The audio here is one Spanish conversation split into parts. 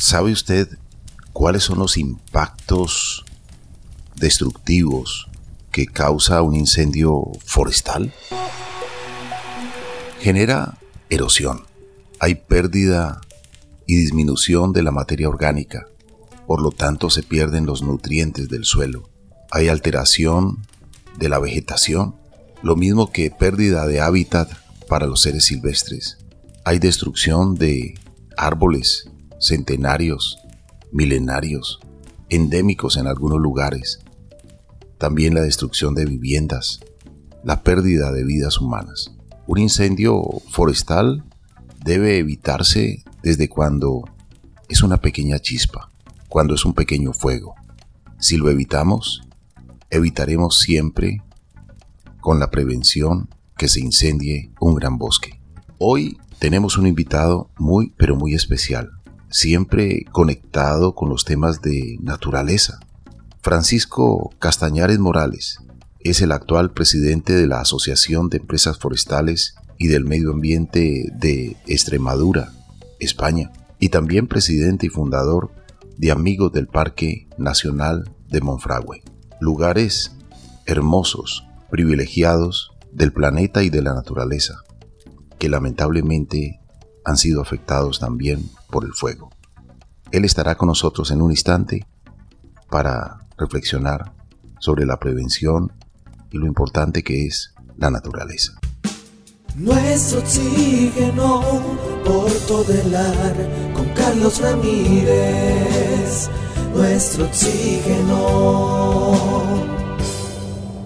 ¿Sabe usted cuáles son los impactos destructivos que causa un incendio forestal? Genera erosión. Hay pérdida y disminución de la materia orgánica. Por lo tanto, se pierden los nutrientes del suelo. Hay alteración de la vegetación, lo mismo que pérdida de hábitat para los seres silvestres. Hay destrucción de árboles centenarios, milenarios, endémicos en algunos lugares. También la destrucción de viviendas, la pérdida de vidas humanas. Un incendio forestal debe evitarse desde cuando es una pequeña chispa, cuando es un pequeño fuego. Si lo evitamos, evitaremos siempre con la prevención que se incendie un gran bosque. Hoy tenemos un invitado muy pero muy especial, siempre conectado con los temas de naturaleza. Francisco Castañares Morales es el actual presidente de la Asociación de Empresas Forestales y del Medio Ambiente de Extremadura, España, y también presidente y fundador de Amigos del Parque Nacional de Monfragüe. Lugares hermosos, privilegiados del planeta y de la naturaleza, que lamentablemente han sido afectados también por el fuego. Él estará con nosotros en un instante para reflexionar sobre la prevención y lo importante que es la naturaleza. Nuestro oxígeno por todo el ar con Carlos Ramírez. Nuestro oxígeno.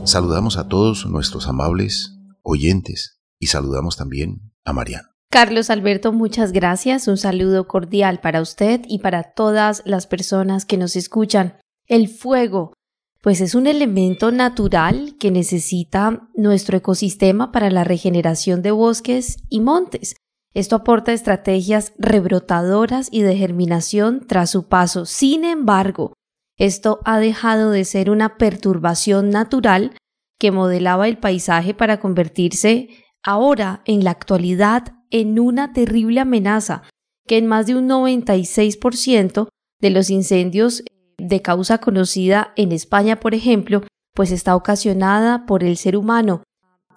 Saludamos a todos nuestros amables oyentes y saludamos también a Mariano. Carlos Alberto, muchas gracias. Un saludo cordial para usted y para todas las personas que nos escuchan. El fuego pues es un elemento natural que necesita nuestro ecosistema para la regeneración de bosques y montes. Esto aporta estrategias rebrotadoras y de germinación tras su paso. Sin embargo, esto ha dejado de ser una perturbación natural que modelaba el paisaje para convertirse ahora, en la actualidad, en una terrible amenaza que en más de un 96% de los incendios de causa conocida en España, por ejemplo, pues está ocasionada por el ser humano.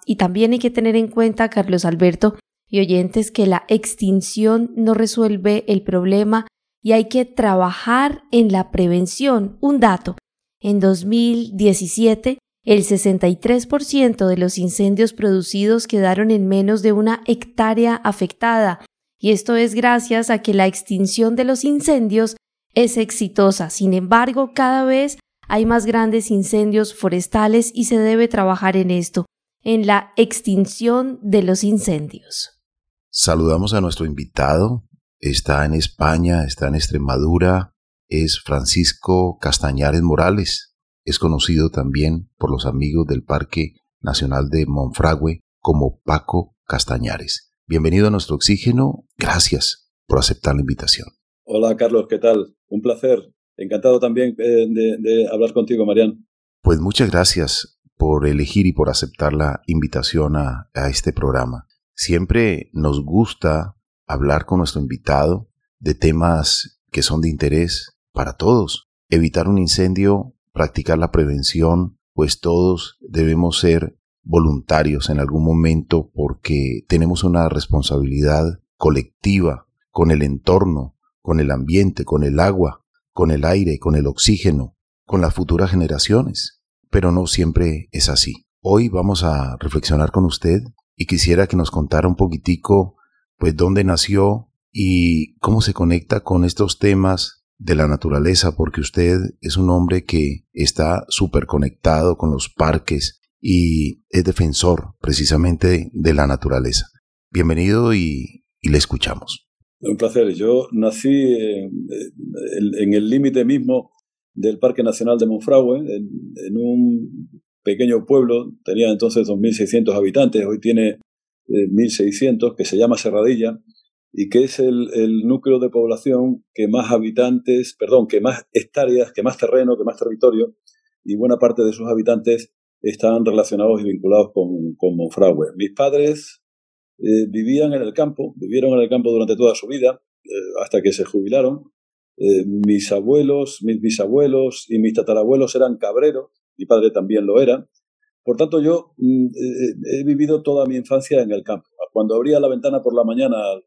Y también hay que tener en cuenta, Carlos Alberto y oyentes, que la extinción no resuelve el problema y hay que trabajar en la prevención. Un dato, en 2017 el 63% de los incendios producidos quedaron en menos de una hectárea afectada, y esto es gracias a que la extinción de los incendios es exitosa. Sin embargo, cada vez hay más grandes incendios forestales y se debe trabajar en esto, en la extinción de los incendios. Saludamos a nuestro invitado. Está en España, está en Extremadura. Es Francisco Castañares Morales. Es conocido también por los amigos del Parque Nacional de Monfragüe como Paco Castañares. Bienvenido a nuestro oxígeno. Gracias por aceptar la invitación. Hola Carlos, ¿qué tal? Un placer. Encantado también eh, de, hablar contigo, Marian. Pues muchas gracias por elegir y por aceptar la invitación a, a este programa. Siempre nos gusta hablar con nuestro invitado de temas que son de interés para todos. Evitar un incendio, practicar la prevención, pues todos debemos ser voluntarios en algún momento porque tenemos una responsabilidad colectiva con el entorno, con el ambiente, con el agua, con el aire, con el oxígeno, con las futuras generaciones. Pero no siempre es así. Hoy vamos a reflexionar con usted y quisiera que nos contara un poquitico, pues, dónde nació y cómo se conecta con estos temas de la naturaleza, porque usted es un hombre que está súper conectado con los parques y es defensor precisamente de, la naturaleza. Bienvenido y le escuchamos. Un placer. Yo nací en, el límite mismo del Parque Nacional de Monfragüe, en, un pequeño pueblo, tenía entonces 2.600 habitantes, hoy tiene 1.600, eh, que se llama Serradilla, y que es el, el, núcleo de población que más habitantes, perdón, que más hectáreas, que más terreno, que más territorio, y buena parte de sus habitantes están relacionados y vinculados con, con Monfragüe. Mis padres eh, vivían en el campo, vivieron en el campo durante toda su vida, eh, hasta que se jubilaron. Eh, mis abuelos, mis bisabuelos y mis tatarabuelos eran cabreros, mi padre también lo era. Por tanto, yo mm, eh, he vivido toda mi infancia en el campo. Cuando abría la ventana por la mañana al,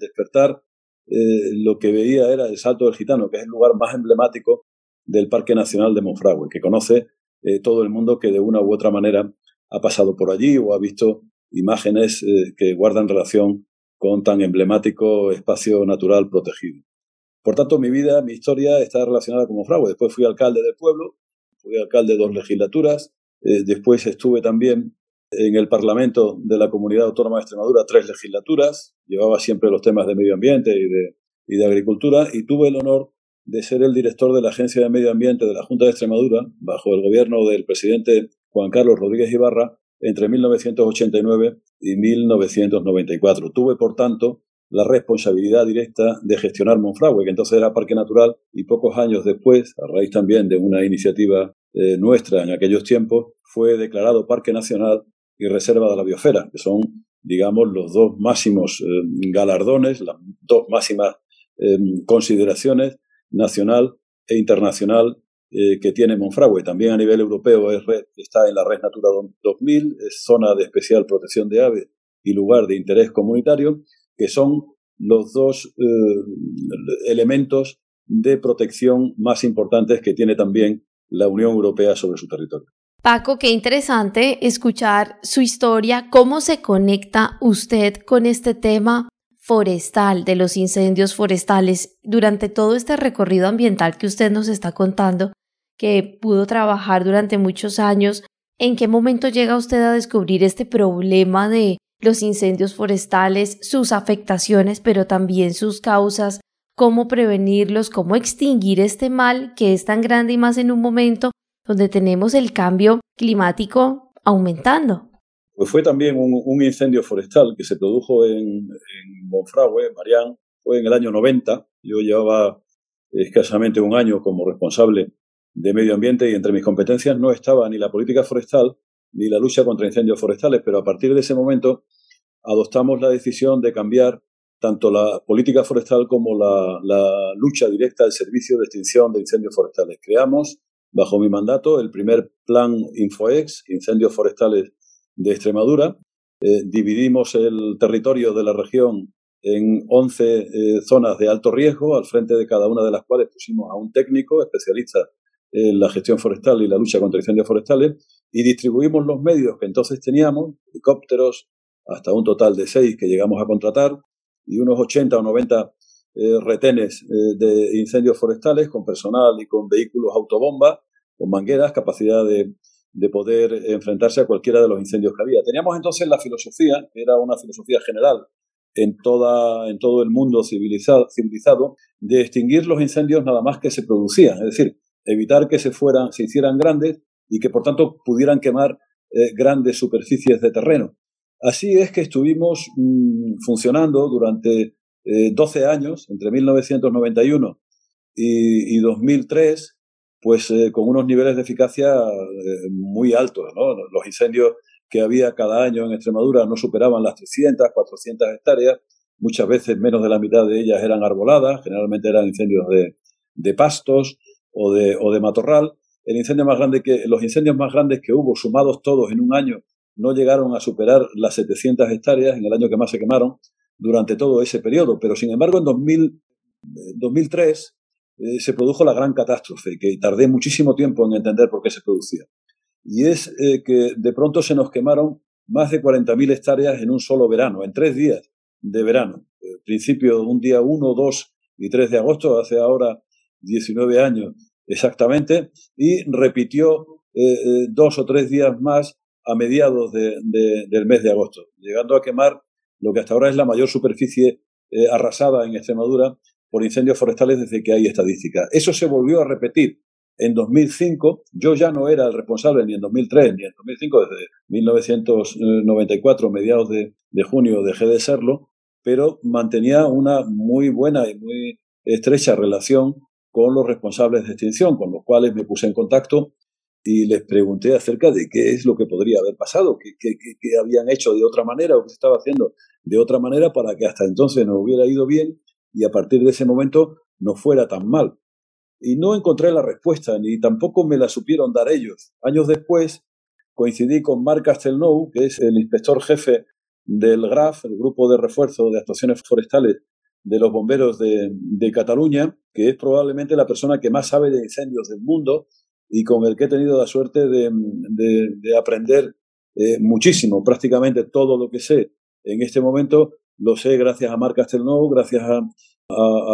despertar, lo que veía era el Salto del Gitano, que es el lugar más emblemático del Parque Nacional de Monfragüe, que conoce todo el mundo que de una u otra manera ha pasado por allí o ha visto imágenes que guardan relación con tan emblemático espacio natural protegido. Por tanto, mi vida, mi historia está relacionada con Monfragüe. Después fui alcalde del pueblo, fui alcalde de dos legislaturas, eh, después estuve también en el Parlamento de la Comunidad Autónoma de Extremadura tres legislaturas, llevaba siempre los temas de medio ambiente y de, y de agricultura y tuve el honor de ser el director de la Agencia de Medio Ambiente de la Junta de Extremadura, bajo el gobierno del presidente Juan Carlos Rodríguez Ibarra, entre 1989 y 1994. Tuve, por tanto, la responsabilidad directa de gestionar Monfragüe, que entonces era parque natural, y pocos años después, a raíz también de una iniciativa eh, nuestra en aquellos tiempos, fue declarado parque nacional y reserva de la biosfera, que son, digamos, los dos máximos eh, galardones, las dos máximas eh, consideraciones nacional e internacional eh, que tiene Monfragüe. También a nivel europeo es está en la Red Natura 2000, es zona de especial protección de aves y lugar de interés comunitario, que son los dos eh, elementos de protección más importantes que tiene también la Unión Europea sobre su territorio. Paco, qué interesante escuchar su historia, cómo se conecta usted con este tema forestal, de los incendios forestales, durante todo este recorrido ambiental que usted nos está contando que pudo trabajar durante muchos años, ¿en qué momento llega usted a descubrir este problema de los incendios forestales, sus afectaciones, pero también sus causas, cómo prevenirlos, cómo extinguir este mal que es tan grande y más en un momento donde tenemos el cambio climático aumentando? Pues fue también un, incendio forestal que se produjo en, en Monfragüe, Marián, fue en el año 90. Yo llevaba escasamente un año como responsable de medio ambiente y entre mis competencias no estaba ni la política forestal ni la lucha contra incendios forestales, pero a partir de ese momento adoptamos la decisión de cambiar tanto la política forestal como la, lucha directa del servicio de extinción de incendios forestales. Creamos, bajo mi mandato, el primer plan InfoEx, Incendios Forestales de Extremadura. Eh, dividimos el territorio de la región en 11 eh, zonas de alto riesgo, al frente de cada una de las cuales pusimos a un técnico especialista la gestión forestal y la lucha contra incendios forestales, y distribuimos los medios que entonces teníamos, helicópteros, hasta un total de seis que llegamos a contratar, y unos 80 o 90 eh, retenes eh, de incendios forestales con personal y con vehículos autobomba, con mangueras, capacidad de, de poder enfrentarse a cualquiera de los incendios que había. Teníamos entonces la filosofía, que era una filosofía general en, toda, en todo el mundo civilizado, civilizado, de extinguir los incendios nada más que se producían. Es decir, evitar que se fueran, se hicieran grandes y que por tanto pudieran quemar eh, grandes superficies de terreno. Así es que estuvimos mm, funcionando durante 12 eh, años, entre 1991 y, 2003, pues eh, con unos niveles de eficacia muy altos. Los incendios que había cada año en Extremadura no superaban las 300, 400 hectáreas, muchas veces menos de la mitad de ellas eran arboladas, generalmente eran incendios de, de pastos, o de, o de matorral. El incendio más grande que, los incendios más grandes que hubo, sumados todos en un año, no llegaron a superar las 700 hectáreas en el año que más se quemaron durante todo ese periodo. Pero, sin embargo, en 2000, 2003 eh, se produjo la gran catástrofe, que tardé muchísimo tiempo en entender por qué se producía. Y es eh, que de pronto se nos quemaron más de 40.000 hectáreas en un solo verano, en tres días de verano. Eh, principio un día 1, 2 y 3 de agosto, hace ahora 19 años exactamente, y repitió eh, eh, dos o tres días más a mediados del mes de agosto, llegando a quemar lo que hasta ahora es la mayor superficie eh, arrasada en Extremadura por incendios forestales desde que hay estadística. Eso se volvió a repetir en 2005. Yo ya no era el responsable ni en 2003 ni en 2005, desde 1994, mediados de, junio, dejé de serlo, pero mantenía una muy buena y muy estrecha relación con los responsables de extinción, con los cuales me puse en contacto y les pregunté acerca de qué es lo que podría haber pasado, qué, habían hecho de otra manera o qué se estaba haciendo de otra manera para que hasta entonces nos hubiera ido bien y a partir de ese momento no fuera tan mal. Y no encontré la respuesta, ni tampoco me la supieron dar ellos. Años después coincidí con Marc Castelnou, que es el inspector jefe del GRAF, el Grupo de Refuerzo de Actuaciones Forestales de los Bomberos de, Cataluña, que es probablemente la persona que más sabe de incendios del mundo y con el que he tenido la suerte de, aprender eh, muchísimo, prácticamente todo lo que sé en este momento lo sé gracias a Marc Castelnou, gracias a,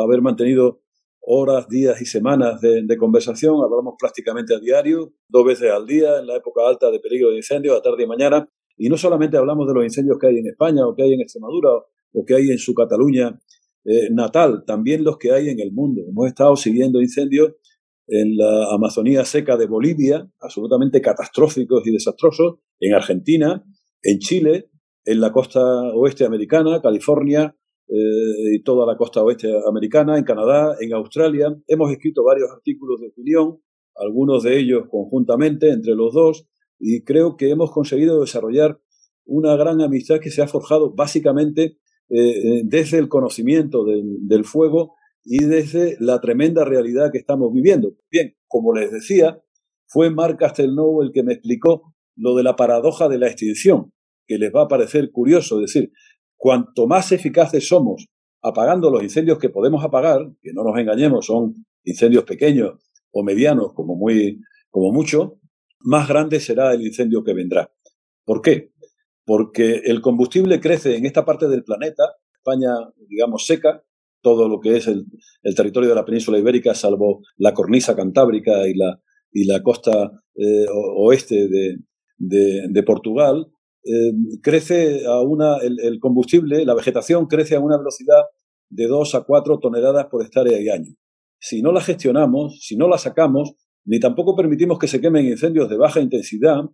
haber mantenido horas, días y semanas de, conversación. Hablamos prácticamente a diario, dos veces al día, en la época alta de peligro de incendio, a tarde y mañana. Y no solamente hablamos de los incendios que hay en España o que hay en Extremadura o que hay en su Cataluña eh, natal, también los que hay en el mundo. Hemos estado siguiendo incendios en la Amazonía seca de Bolivia, absolutamente catastróficos y desastrosos, en Argentina, en Chile, en la costa oeste americana, California eh, y toda la costa oeste americana, en Canadá, en Australia. Hemos escrito varios artículos de opinión, algunos de ellos conjuntamente entre los dos, y creo que hemos conseguido desarrollar una gran amistad que se ha forjado básicamente eh, eh, desde el conocimiento del, fuego y desde la tremenda realidad que estamos viviendo. Bien, como les decía, fue Marc Castelnau el que me explicó lo de la paradoja de la extinción, que les va a parecer curioso, es decir, cuanto más eficaces somos apagando los incendios que podemos apagar, que no nos engañemos, son incendios pequeños o medianos como muy como mucho, más grande será el incendio que vendrá. ¿Por qué? Porque el combustible crece en esta parte del planeta, España, digamos, seca, todo lo que es el, territorio de la península ibérica, salvo la cornisa cantábrica y la, y la costa eh, oeste de, Portugal, eh, crece a una, el, combustible, la vegetación crece a una velocidad de 2 a 4 toneladas por hectárea y año. Si no la gestionamos, si no la sacamos, ni tampoco permitimos que se quemen incendios de baja intensidad,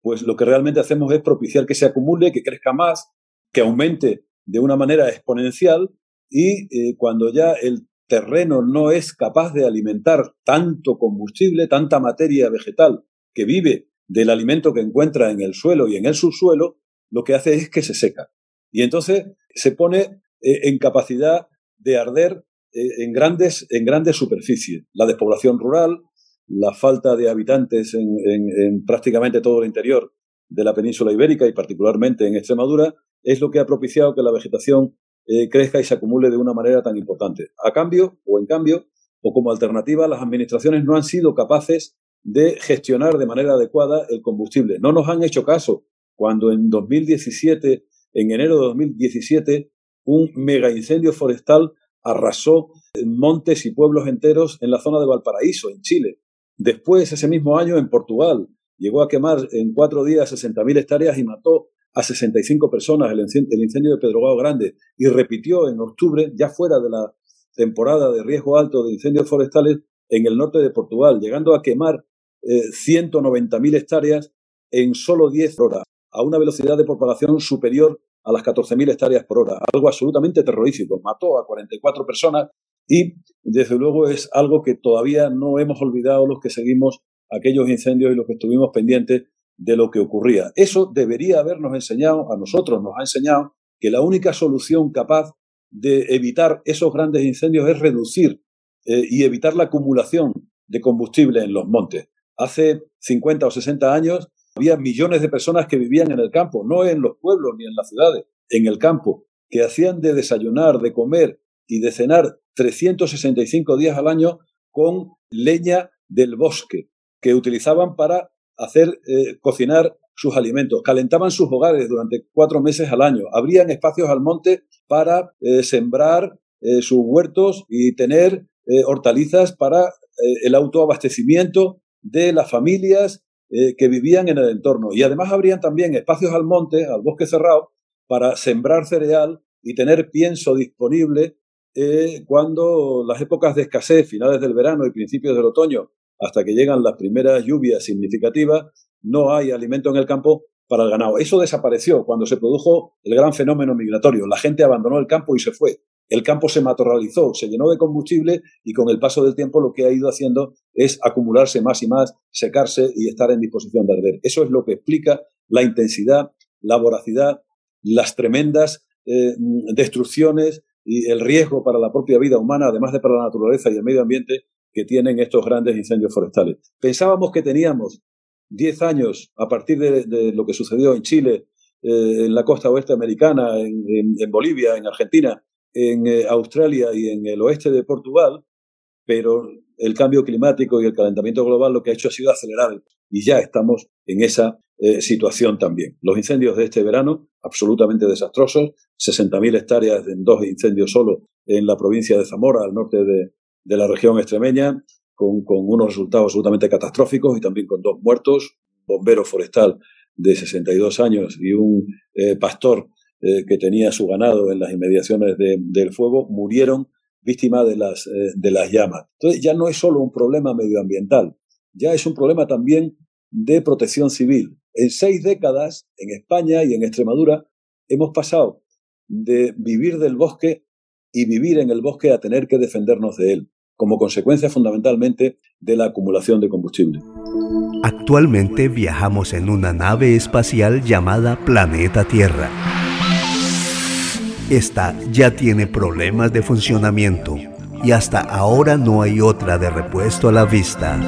pues lo que realmente hacemos es propiciar que se acumule, que crezca más, que aumente de una manera exponencial y eh, cuando ya el terreno no es capaz de alimentar tanto combustible, tanta materia vegetal que vive del alimento que encuentra en el suelo y en el subsuelo, lo que hace es que se seca. Y entonces se pone eh, en capacidad de arder eh, en, grandes, en grandes superficies. La despoblación rural, la falta de habitantes en, prácticamente todo el interior de la península ibérica y particularmente en Extremadura es lo que ha propiciado que la vegetación eh, crezca y se acumule de una manera tan importante. A cambio, o en cambio, o como alternativa, las administraciones no han sido capaces de gestionar de manera adecuada el combustible. No nos han hecho caso cuando en 2017, en enero de 2017, un mega incendio forestal arrasó montes y pueblos enteros en la zona de Valparaíso, en Chile. Después, ese mismo año, en Portugal, llegó a quemar en cuatro días 60.000 hectáreas y mató a 65 personas el incendio de Pedrogao Grande y repitió en octubre, ya fuera de la temporada de riesgo alto de incendios forestales, en el norte de Portugal, llegando a quemar eh, 190.000 hectáreas en solo 10 horas, a una velocidad de propagación superior a las 14.000 hectáreas por hora, algo absolutamente terrorífico. Mató a 44 personas y, desde luego, es algo que todavía no hemos olvidado los que seguimos aquellos incendios y los que estuvimos pendientes de lo que ocurría. Eso debería habernos enseñado, a nosotros nos ha enseñado, que la única solución capaz de evitar esos grandes incendios es reducir eh, y evitar la acumulación de combustible en los montes. Hace 50 o 60 años había millones de personas que vivían en el campo, no en los pueblos ni en las ciudades, en el campo, que hacían de desayunar, de comer y de cenar 365 días al año con leña del bosque, que utilizaban para hacer eh, cocinar sus alimentos. Calentaban sus hogares durante cuatro meses al año. Abrían espacios al monte para eh, sembrar sus huertos y tener hortalizas para el autoabastecimiento de las familias que vivían en el entorno. Y además abrían también espacios al monte, al bosque cerrado, para sembrar cereal y tener pienso disponible cuando las épocas de escasez, finales del verano y principios del otoño, hasta que llegan las primeras lluvias significativas, no hay alimento en el campo para el ganado. Eso desapareció cuando se produjo el gran fenómeno migratorio. La gente abandonó el campo y se fue. El campo se matorralizó, se llenó de combustible y con el paso del tiempo lo que ha ido haciendo es acumularse más y más, secarse y estar en disposición de arder. Eso es lo que explica la intensidad, la voracidad, las tremendas eh, destrucciones y el riesgo para la propia vida humana, además de para la naturaleza y el medio ambiente que tienen estos grandes incendios forestales. Pensábamos que teníamos 10 años a partir de, lo que sucedió en Chile, eh, en la costa oeste americana, en, Bolivia, en Argentina, en eh, Australia y en el oeste de Portugal, pero el cambio climático y el calentamiento global lo que ha hecho ha sido acelerar y ya estamos en esa eh, situación también. Los incendios de este verano, absolutamente desastrosos, 60.000 hectáreas en dos incendios solo en la provincia de Zamora, al norte de, la región extremeña, con, unos resultados absolutamente catastróficos y también con dos muertos, bombero forestal de 62 años y un eh, pastor eh, que tenía su ganado en las inmediaciones del fuego, murieron víctimas de las, de las llamas. Entonces ya no es solo un problema medioambiental, ya es un problema también de protección civil. En seis décadas, en España y en Extremadura, hemos pasado de vivir del bosque y vivir en el bosque a tener que defendernos de él, como consecuencia fundamentalmente de la acumulación de combustible. Actualmente viajamos en una nave espacial llamada Planeta Tierra. Esta ya tiene problemas de funcionamiento y hasta ahora no hay otra de repuesto a la vista.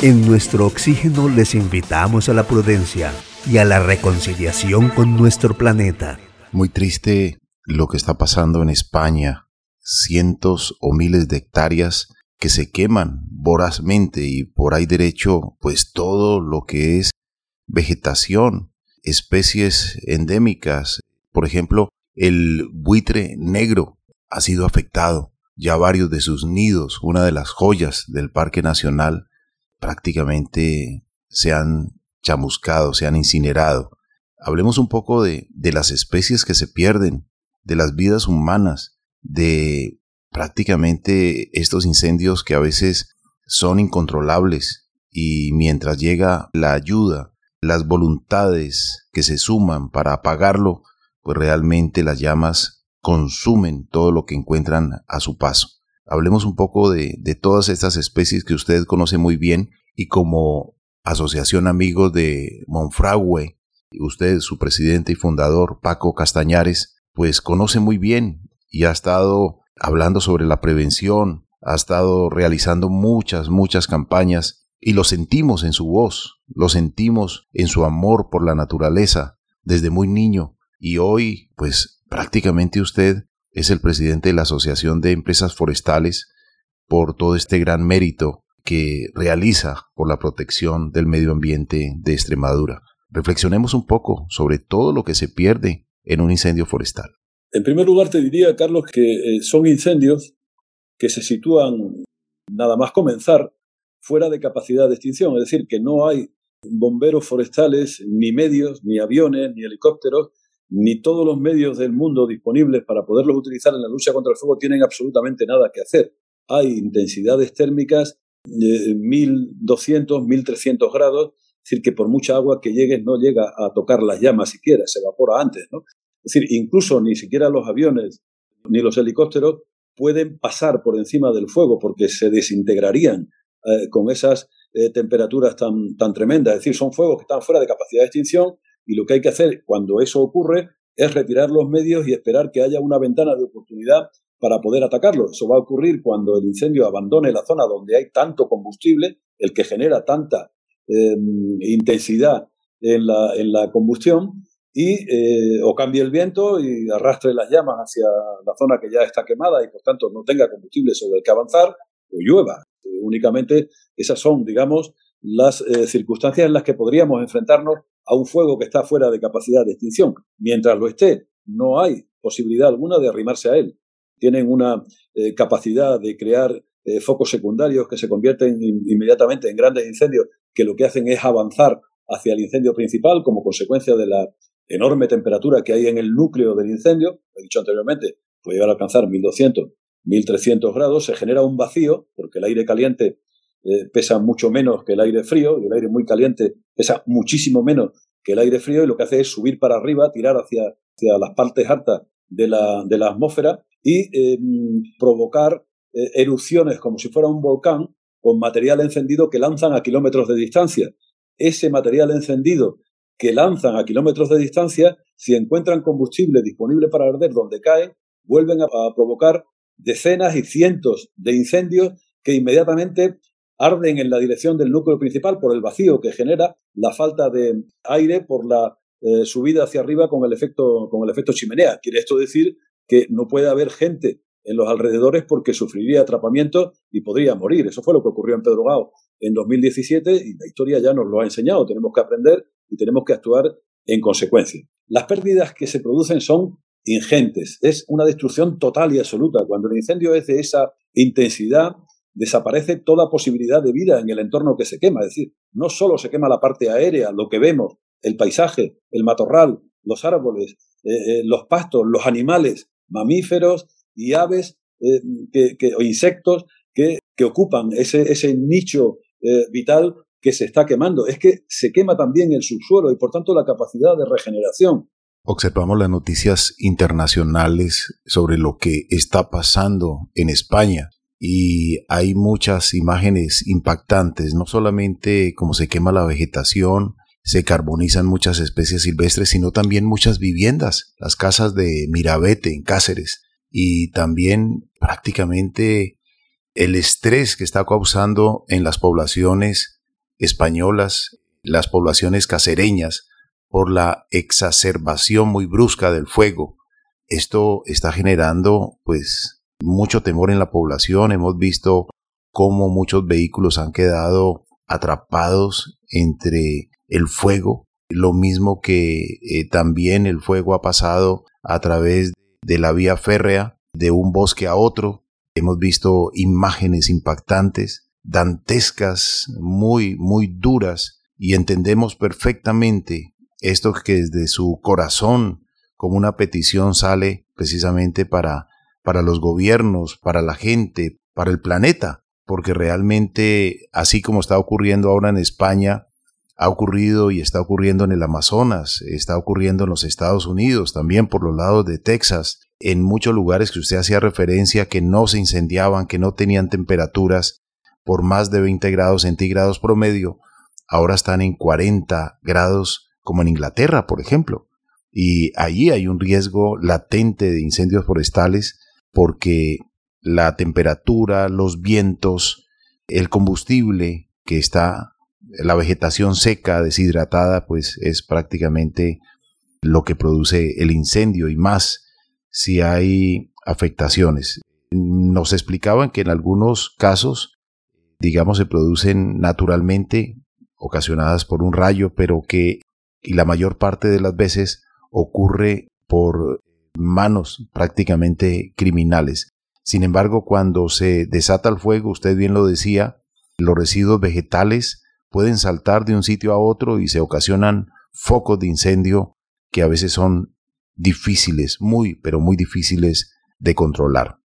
En nuestro oxígeno les invitamos a la prudencia y a la reconciliación con nuestro planeta. Muy triste lo que está pasando en España. Cientos o miles de hectáreas que se queman vorazmente y por ahí derecho pues todo lo que es vegetación, especies endémicas. Por ejemplo, el buitre negro ha sido afectado. Ya varios de sus nidos, una de las joyas del Parque Nacional, prácticamente se han chamuscado, se han incinerado. Hablemos un poco de, de las especies que se pierden, de las vidas humanas, de prácticamente estos incendios que a veces son incontrolables y mientras llega la ayuda, las voluntades que se suman para apagarlo, pues realmente las llamas consumen todo lo que encuentran a su paso. Hablemos un poco de, todas estas especies que usted conoce muy bien y como Asociación Amigos de Monfragüe, usted, su presidente y fundador, Paco Castañares, pues conoce muy bien y ha estado hablando sobre la prevención, ha estado realizando muchas, muchas campañas y lo sentimos en su voz, lo sentimos en su amor por la naturaleza desde muy niño y hoy pues prácticamente usted es el presidente de la Asociación de Empresas Forestales por todo este gran mérito que realiza por la protección del medio ambiente de Extremadura. Reflexionemos un poco sobre todo lo que se pierde en un incendio forestal. En primer lugar, te diría, Carlos, que eh, son incendios que se sitúan, nada más comenzar, fuera de capacidad de extinción. Es decir, que no hay bomberos forestales, ni medios, ni aviones, ni helicópteros ni todos los medios del mundo disponibles para poderlos utilizar en la lucha contra el fuego tienen absolutamente nada que hacer. Hay intensidades térmicas de 1200, 1300 grados, es decir, que por mucha agua que llegue no llega a tocar las llamas siquiera, se evapora antes. ¿no? Es decir, incluso ni siquiera los aviones ni los helicópteros pueden pasar por encima del fuego porque se desintegrarían eh, con esas eh, temperaturas tan, tan tremendas. Es decir, son fuegos que están fuera de capacidad de extinción y lo que hay que hacer cuando eso ocurre es retirar los medios y esperar que haya una ventana de oportunidad para poder atacarlo. Eso va a ocurrir cuando el incendio abandone la zona donde hay tanto combustible, el que genera tanta em, intensidad en la, en la combustión, y eh, o cambie el viento y arrastre las llamas hacia la zona que ya está quemada y por tanto no tenga combustible sobre el que avanzar, o llueva. únicamente esas son, digamos, las eh, circunstancias en las que podríamos enfrentarnos a un fuego que está fuera de capacidad de extinción. Mientras lo esté, no hay posibilidad alguna de arrimarse a él. Tienen una eh, capacidad de crear eh, focos secundarios que se convierten inmediatamente en grandes incendios que lo que hacen es avanzar hacia el incendio principal como consecuencia de la enorme temperatura que hay en el núcleo del incendio. He dicho anteriormente, puede llegar a alcanzar 1200, 1300 grados. Se genera un vacío porque el aire caliente eh, pesa mucho menos que el aire frío y el aire muy caliente pesa muchísimo menos que el aire frío y lo que hace es subir para arriba, tirar hacia, hacia las partes altas de la, de la atmósfera y em, provocar eh, erupciones como si fuera un volcán con material encendido que lanzan a kilómetros de distancia. Ese material encendido que lanzan a kilómetros de distancia, si encuentran combustible disponible para arder donde cae, vuelven a, provocar decenas y cientos de incendios que inmediatamente arden en la dirección del núcleo principal por el vacío que genera la falta de aire por la eh, subida hacia arriba con el efecto con el efecto chimenea. Quiere esto decir que no puede haber gente en los alrededores porque sufriría atrapamiento y podría morir. Eso fue lo que ocurrió en Pedro Gao en 2017 y la historia ya nos lo ha enseñado. Tenemos que aprender y tenemos que actuar en consecuencia. Las pérdidas que se producen son ingentes. Es una destrucción total y absoluta. Cuando el incendio es de esa intensidad, desaparece toda posibilidad de vida en el entorno que se quema. Es decir, no solo se quema la parte aérea, lo que vemos, el paisaje, el matorral, los árboles, eh, eh, los pastos, los animales, mamíferos y aves eh, que, o insectos que, ocupan ese, ese nicho vital que se está quemando. Es que se quema también el subsuelo y por tanto la capacidad de regeneración. Observamos las noticias internacionales sobre lo que está pasando en España y hay muchas imágenes impactantes, no solamente como se quema la vegetación, se carbonizan muchas especies silvestres, sino también muchas viviendas, las casas de Mirabete en Cáceres, y también prácticamente el estrés que está causando en las poblaciones españolas, las poblaciones casereñas, por la exacerbación muy brusca del fuego. Esto está generando pues mucho temor en la población. Hemos visto cómo muchos vehículos han quedado atrapados entre el fuego, lo mismo que eh, también el fuego ha pasado a través de la vía férrea de un bosque a otro. Hemos visto imágenes impactantes, dantescas, muy, muy duras, y entendemos perfectamente esto que desde su corazón, como una petición, sale precisamente para, para los gobiernos, para la gente, para el planeta, porque realmente, así como está ocurriendo ahora en España, ha ocurrido y está ocurriendo en el Amazonas, está ocurriendo en los Estados Unidos, también por los lados de Texas, en muchos lugares que usted hacía referencia que no se incendiaban, que no tenían temperaturas por más de 20 grados centígrados promedio, ahora están en 40 grados como en Inglaterra, por ejemplo. Y allí hay un riesgo latente de incendios forestales porque la temperatura, los vientos, el combustible que está la vegetación seca, deshidratada, pues es prácticamente lo que produce el incendio y más si hay afectaciones. Nos explicaban que en algunos casos, digamos, se producen naturalmente, ocasionadas por un rayo, pero que y la mayor parte de las veces ocurre por manos prácticamente criminales. Sin embargo, cuando se desata el fuego, usted bien lo decía, los residuos vegetales pueden saltar de un sitio a otro y se ocasionan focos de incendio que a veces son difíciles, muy, pero muy difíciles de controlar.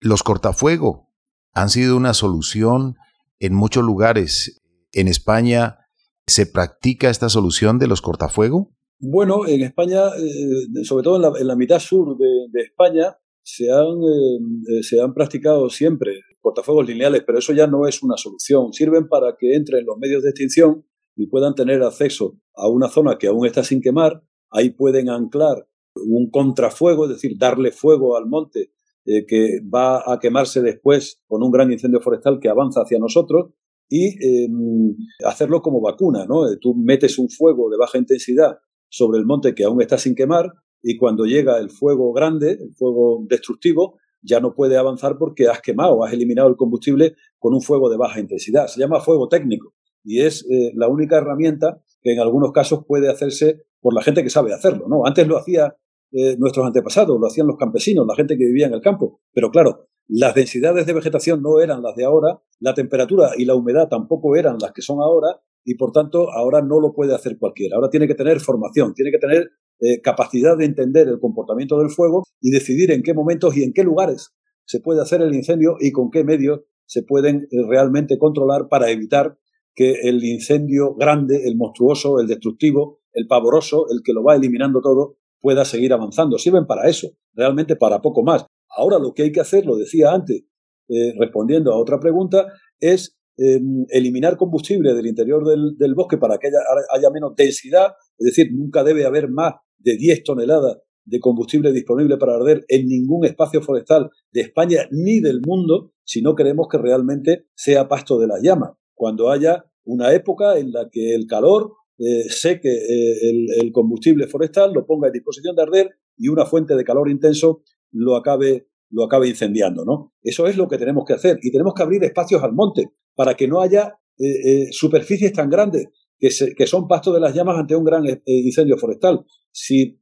Los cortafuego han sido una solución en muchos lugares. En España se practica esta solución de los cortafuego. Bueno, en España, eh, sobre todo en la, mitad sur de, España, se han, eh, se han practicado siempre cortafuegos lineales, pero eso ya no es una solución. Sirven para que entren los medios de extinción y puedan tener acceso a una zona que aún está sin quemar. Ahí pueden anclar un contrafuego, es decir, darle fuego al monte eh, que va a quemarse después con un gran incendio forestal que avanza hacia nosotros y em, hacerlo como vacuna, ¿no? Tú metes un fuego de baja intensidad sobre el monte que aún está sin quemar y cuando llega el fuego grande, el fuego destructivo, ya no puede avanzar porque has quemado, has eliminado el combustible con un fuego de baja intensidad. Se llama fuego técnico y es eh, la única herramienta que en algunos casos puede hacerse por la gente que sabe hacerlo. ¿no? Antes lo hacía eh, nuestros antepasados, lo hacían los campesinos, la gente que vivía en el campo, pero claro, las densidades de vegetación no eran las de ahora, la temperatura y la humedad tampoco eran las que son ahora y por tanto ahora no lo puede hacer cualquiera. Ahora tiene que tener formación, tiene que tener eh, capacidad de entender el comportamiento del fuego y decidir en qué momentos y en qué lugares se puede hacer el incendio y con qué medios se pueden eh, realmente controlar para evitar que el incendio grande, el monstruoso, el destructivo, el pavoroso, el que lo va eliminando todo, pueda seguir avanzando. Sirven para eso, realmente para poco más. Ahora lo que hay que hacer, lo decía antes, eh, respondiendo a otra pregunta, es em, eliminar combustible del interior del, bosque para que haya, menos densidad, es decir, nunca debe haber más de 10 toneladas de combustible disponible para arder en ningún espacio forestal de España ni del mundo si no queremos que realmente sea pasto de las llamas. Cuando haya una época en la que el calor eh, seque eh, el, combustible forestal, lo ponga a disposición de arder y una fuente de calor intenso lo acabe, lo acabe incendiando. ¿no? Eso es lo que tenemos que hacer y tenemos que abrir espacios al monte para que no haya eh, superficies tan grandes que, que, son pasto de las llamas ante un gran incendio forestal. Si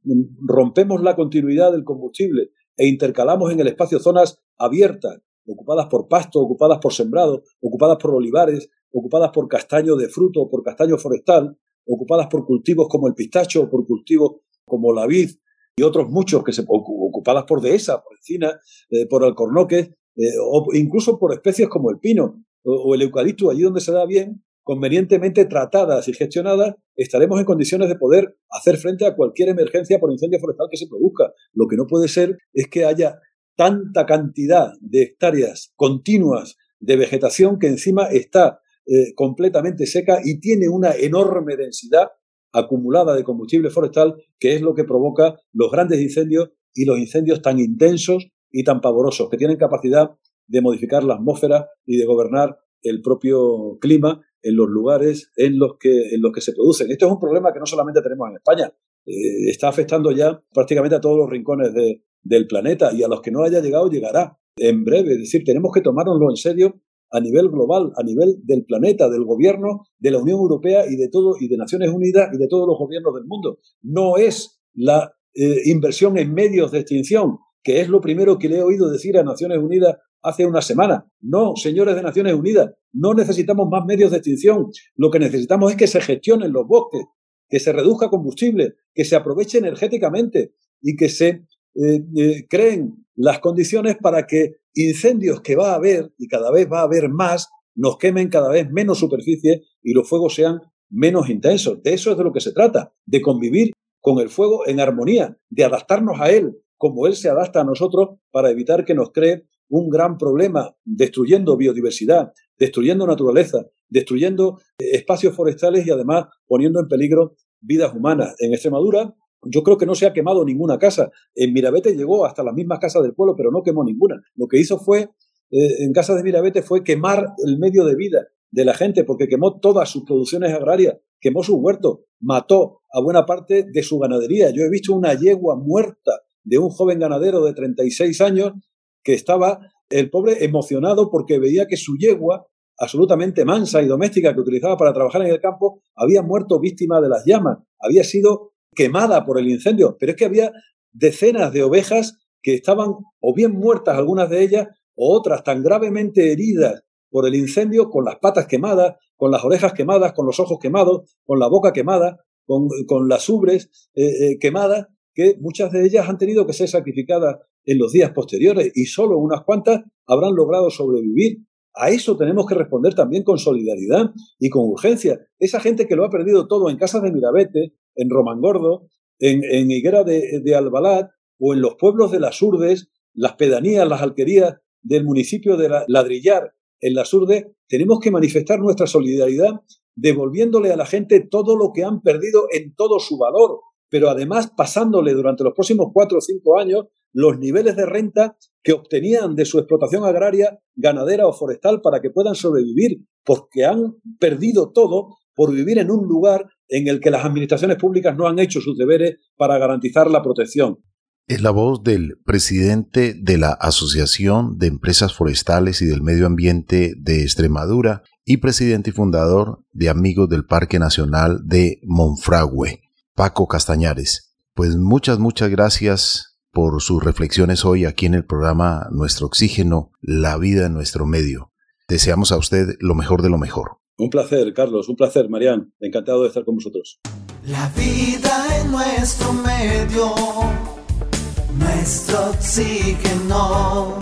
rompemos la continuidad del combustible e intercalamos en el espacio zonas abiertas, ocupadas por pasto, ocupadas por sembrado, ocupadas por olivares, ocupadas por castaño de fruto por castaño forestal, ocupadas por cultivos como el pistacho por cultivos como la vid y otros muchos que se ocupadas por dehesa, por encina, eh, por alcornoques eh, o incluso por especies como el pino o, el eucalipto, allí donde se da bien, convenientemente tratadas y gestionadas, estaremos en condiciones de poder hacer frente a cualquier emergencia por incendio forestal que se produzca. Lo que no puede ser es que haya tanta cantidad de hectáreas continuas de vegetación que encima está eh, completamente seca y tiene una enorme densidad acumulada de combustible forestal, que es lo que provoca los grandes incendios y los incendios tan intensos y tan pavorosos, que tienen capacidad de modificar la atmósfera y de gobernar el propio clima en los lugares en los que, en los que se producen. Esto es un problema que no solamente tenemos en España, eh, está afectando ya prácticamente a todos los rincones del planeta y a los que no haya llegado llegará en breve. Es decir, tenemos que tomárnoslo en serio a nivel global, a nivel del planeta, del gobierno, de la Unión Europea y de todo y de Naciones Unidas y de todos los gobiernos del mundo. No es la eh, inversión en medios de extinción, que es lo primero que le he oído decir a Naciones Unidas hace una semana. No, señores de Naciones Unidas, no necesitamos más medios de extinción. Lo que necesitamos es que se gestionen los bosques, que se reduzca combustible, que se aproveche energéticamente y que se eh, eh, creen las condiciones para que incendios que va a haber, y cada vez va a haber más, nos quemen cada vez menos superficie y los fuegos sean menos intensos. De eso es de lo que se trata, de convivir con el fuego en armonía, de adaptarnos a él como él se adapta a nosotros para evitar que nos cree un gran problema destruyendo biodiversidad, destruyendo naturaleza, destruyendo eh, espacios forestales y además poniendo en peligro vidas humanas. En Extremadura, yo creo que no se ha quemado ninguna casa. En Mirabete llegó hasta las mismas casas del pueblo, pero no quemó ninguna. Lo que hizo fue, eh, en casa de Mirabete, fue quemar el medio de vida de la gente, porque quemó todas sus producciones agrarias, quemó sus huertos, mató a buena parte de su ganadería. Yo he visto una yegua muerta de un joven ganadero de 36 años que estaba el pobre emocionado porque veía que su yegua, absolutamente mansa y doméstica que utilizaba para trabajar en el campo, había muerto víctima de las llamas, había sido quemada por el incendio. Pero es que había decenas de ovejas que estaban o bien muertas algunas de ellas o otras tan gravemente heridas por el incendio con las patas quemadas, con las orejas quemadas, con los ojos quemados, con la boca quemada, con, las ubres eh, eh, quemadas, que muchas de ellas han tenido que ser sacrificadas en los días posteriores y solo unas cuantas habrán logrado sobrevivir. A eso tenemos que responder también con solidaridad y con urgencia. Esa gente que lo ha perdido todo en casas de Mirabete, en Romangordo, en, en Higuera de, de Albalat o en los pueblos de las Urdes, las pedanías, las alquerías del municipio de Ladrillar, en las Urdes, tenemos que manifestar nuestra solidaridad devolviéndole a la gente todo lo que han perdido en todo su valor, pero además pasándole durante los próximos cuatro o cinco años los niveles de renta que obtenían de su explotación agraria, ganadera o forestal para que puedan sobrevivir, porque han perdido todo por vivir en un lugar en el que las administraciones públicas no han hecho sus deberes para garantizar la protección. Es la voz del presidente de la Asociación de Empresas Forestales y del Medio Ambiente de Extremadura y presidente y fundador de Amigos del Parque Nacional de Monfragüe. Paco Castañares. Pues muchas, muchas gracias por sus reflexiones hoy aquí en el programa Nuestro Oxígeno, la vida en nuestro medio. Deseamos a usted lo mejor de lo mejor. Un placer, Carlos, un placer, Marian. Encantado de estar con vosotros. La vida en nuestro medio, nuestro oxígeno.